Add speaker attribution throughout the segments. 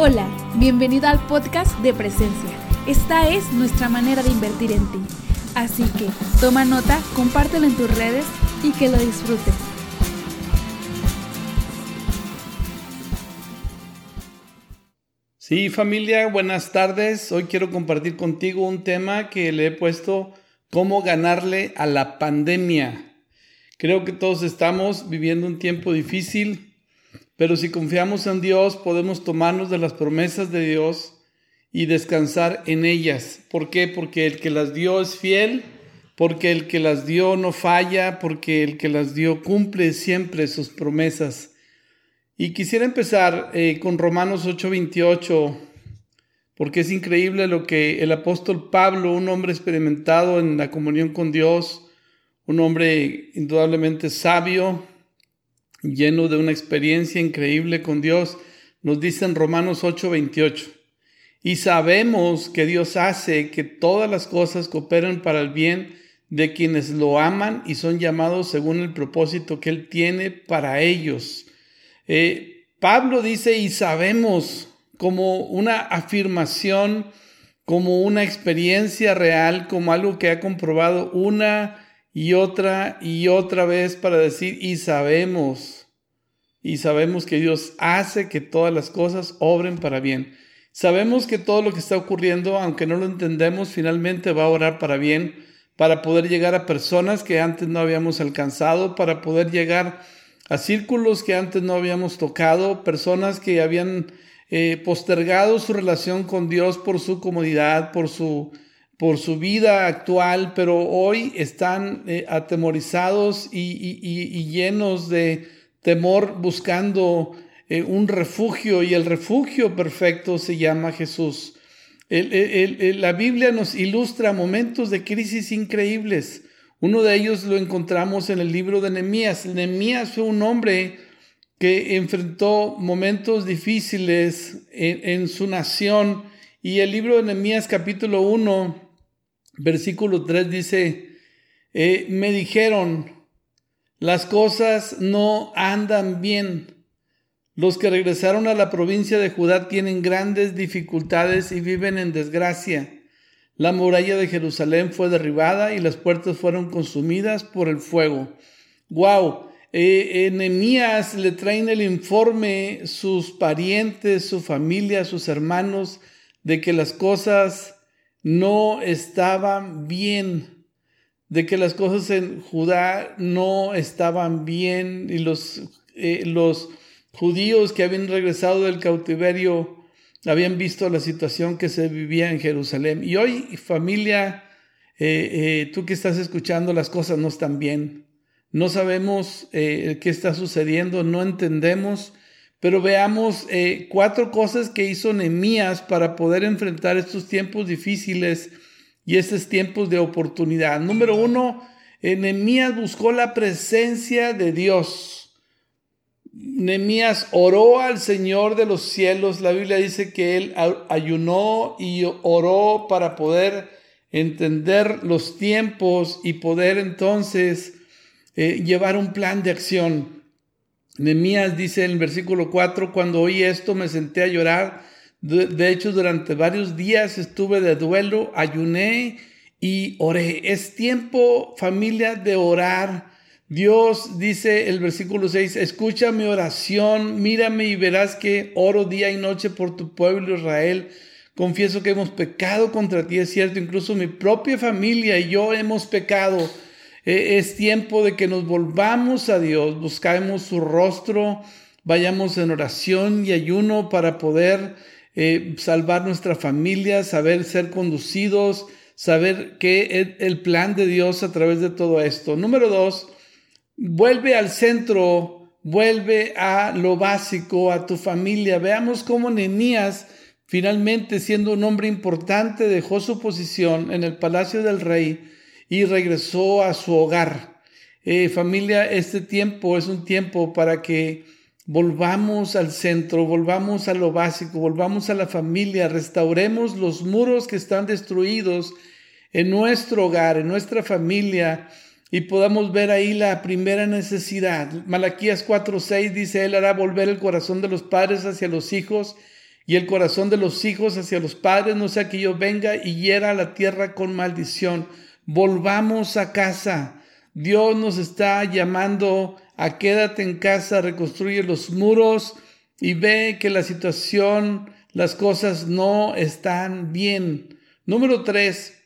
Speaker 1: Hola, bienvenido al podcast de Presencia. Esta es nuestra manera de invertir en ti. Así que toma nota, compártelo en tus redes y que lo disfrutes.
Speaker 2: Sí, familia, buenas tardes. Hoy quiero compartir contigo un tema que le he puesto cómo ganarle a la pandemia. Creo que todos estamos viviendo un tiempo difícil, pero si confiamos en Dios, podemos tomarnos de las promesas de Dios y descansar en ellas. ¿Por qué? Porque el que las dio es fiel, porque el que las dio no falla, porque el que las dio cumple siempre sus promesas. Y quisiera empezar eh, con Romanos 8:28, porque es increíble lo que el apóstol Pablo, un hombre experimentado en la comunión con Dios, un hombre indudablemente sabio, lleno de una experiencia increíble con Dios, nos dice en Romanos 8:28. Y sabemos que Dios hace que todas las cosas cooperen para el bien de quienes lo aman y son llamados según el propósito que Él tiene para ellos. Eh, Pablo dice, y sabemos como una afirmación, como una experiencia real, como algo que ha comprobado una y otra y otra vez para decir, y sabemos, y sabemos que Dios hace que todas las cosas obren para bien. Sabemos que todo lo que está ocurriendo, aunque no lo entendemos, finalmente va a orar para bien, para poder llegar a personas que antes no habíamos alcanzado, para poder llegar a círculos que antes no habíamos tocado, personas que habían eh, postergado su relación con Dios por su comodidad, por su por su vida actual, pero hoy están eh, atemorizados y, llenos de temor buscando eh, un refugio y el refugio perfecto se llama Jesús. la Biblia nos ilustra momentos de crisis increíbles. Uno de ellos lo encontramos en el libro de Nehemías. Nehemías fue un hombre que enfrentó momentos difíciles en, su nación y el libro de Nehemías capítulo 1 versículo 3 dice, eh, me dijeron, las cosas no andan bien. Los que regresaron a la provincia de Judá tienen grandes dificultades y viven en desgracia. La muralla de Jerusalén fue derribada y las puertas fueron consumidas por el fuego. Wow, eh, le traen el informe sus parientes, su familia, sus hermanos, de que las cosas no estaban bien, de que las cosas en Judá no estaban bien y los, eh, los judíos que habían regresado del cautiverio habían visto la situación que se vivía en Jerusalén. Y hoy, familia, eh, eh, tú que estás escuchando, las cosas no están bien. No sabemos qué está sucediendo, no entendemos pero veamos eh, cuatro cosas que hizo Nehemías para poder enfrentar estos tiempos difíciles y estos tiempos de oportunidad. Número uno, eh, Nehemías buscó la presencia de Dios. Nehemías oró al Señor de los cielos. La Biblia dice que él ayunó y oró para poder entender los tiempos y poder entonces eh, llevar un plan de acción. Nemías dice en el versículo 4, cuando oí esto me senté a llorar. De, hecho, durante varios días estuve de duelo, ayuné y oré. Es tiempo, familia, de orar. Dios dice el versículo 6, escucha mi oración, mírame y verás que oro día y noche por tu pueblo Israel. Confieso que hemos pecado contra ti, es cierto, incluso mi propia familia y yo hemos pecado es tiempo de que nos volvamos a Dios, buscamos su rostro, vayamos en oración y ayuno para poder eh, salvar nuestra familia, saber ser conducidos, saber qué es el plan de Dios a través de todo esto. Número dos, vuelve al centro, vuelve a lo básico, a tu familia. Veamos cómo Nehemías, finalmente siendo un hombre importante, dejó su posición en el palacio del rey y regresó a su hogar. Eh, familia, este tiempo es un tiempo para que volvamos al centro, volvamos a lo básico, volvamos a la familia, restauremos los muros que están destruidos en nuestro hogar, en nuestra familia, y podamos ver ahí la primera necesidad. Malaquías 4:6 dice, Él hará volver el corazón de los padres hacia los hijos y el corazón de los hijos hacia los padres, no sea que yo venga y hiera la tierra con maldición. Volvamos a casa. Dios nos está llamando a quédate en casa, reconstruye los muros y ve que la situación, las cosas no están bien. Número tres,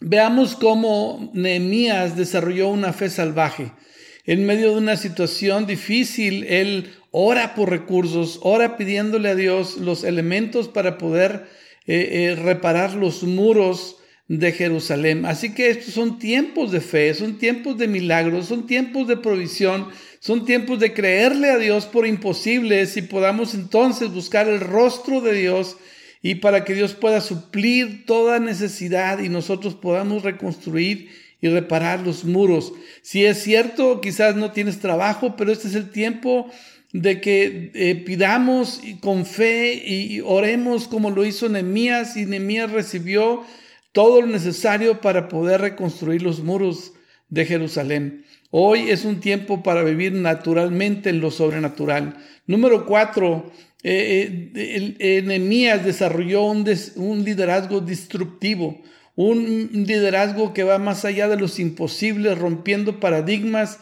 Speaker 2: veamos cómo Nehemías desarrolló una fe salvaje. En medio de una situación difícil, él ora por recursos, ora pidiéndole a Dios los elementos para poder eh, eh, reparar los muros de Jerusalén. Así que estos son tiempos de fe, son tiempos de milagros, son tiempos de provisión, son tiempos de creerle a Dios por imposibles y podamos entonces buscar el rostro de Dios y para que Dios pueda suplir toda necesidad y nosotros podamos reconstruir y reparar los muros. Si es cierto, quizás no tienes trabajo, pero este es el tiempo de que eh, pidamos con fe y oremos como lo hizo Nehemías y Nehemías recibió todo lo necesario para poder reconstruir los muros de Jerusalén. Hoy es un tiempo para vivir naturalmente en lo sobrenatural. Número cuatro, eh, eh, desarrolló un, un liderazgo destructivo, un liderazgo que va más allá de los imposibles, rompiendo paradigmas.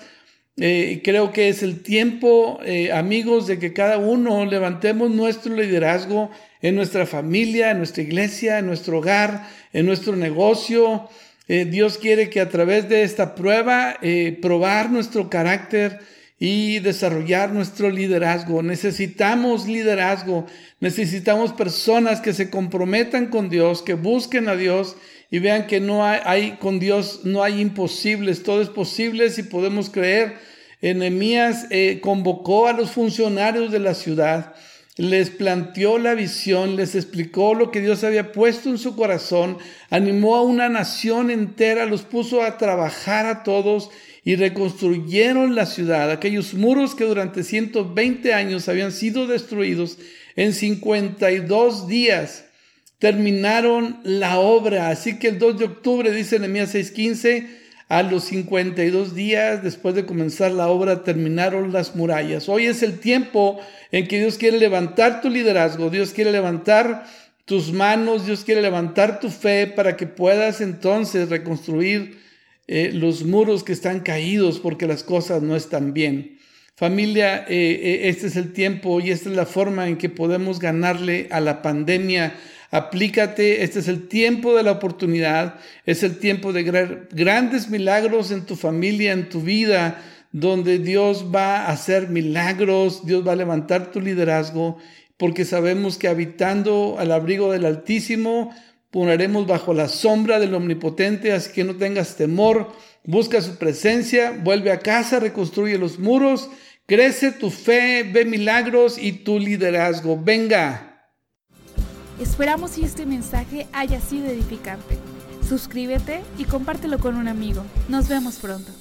Speaker 2: Eh, creo que es el tiempo, eh, amigos, de que cada uno levantemos nuestro liderazgo en nuestra familia, en nuestra iglesia, en nuestro hogar, en nuestro negocio. Eh, Dios quiere que a través de esta prueba probar nuestro carácter y desarrollar nuestro liderazgo. Necesitamos liderazgo, necesitamos personas que se comprometan con Dios, que busquen a Dios y vean que no hay, con Dios no hay imposibles, todo es posible si podemos creer. Enemías eh, convocó a los funcionarios de la ciudad, les planteó la visión, les explicó lo que Dios había puesto en su corazón, animó a una nación entera, los puso a trabajar a todos y reconstruyeron la ciudad, aquellos muros que durante 120 años habían sido destruidos en 52 días terminaron la obra. Así que el 2 de octubre, dice Nehemías 6:15, a los 52 días después de comenzar la obra terminaron las murallas. Hoy es el tiempo en que Dios quiere levantar tu liderazgo, Dios quiere levantar tus manos, Dios quiere levantar tu fe para que puedas entonces reconstruir eh, los muros que están caídos porque las cosas no están bien. Familia, eh, eh, este es el tiempo y esta es la forma en que podemos ganarle a la pandemia aplícate, este es el tiempo de la oportunidad, es el tiempo de grandes milagros en tu familia, en tu vida, donde Dios va a hacer milagros, Dios va a levantar tu liderazgo, porque sabemos que habitando al abrigo del Altísimo, poneremos bajo la sombra del Omnipotente, así que no tengas temor, busca su presencia, vuelve a casa, reconstruye los muros, crece tu fe, ve milagros y tu liderazgo. Venga.
Speaker 1: Esperamos que este mensaje haya sido edificante. Suscríbete y compártelo con un amigo. Nos vemos pronto.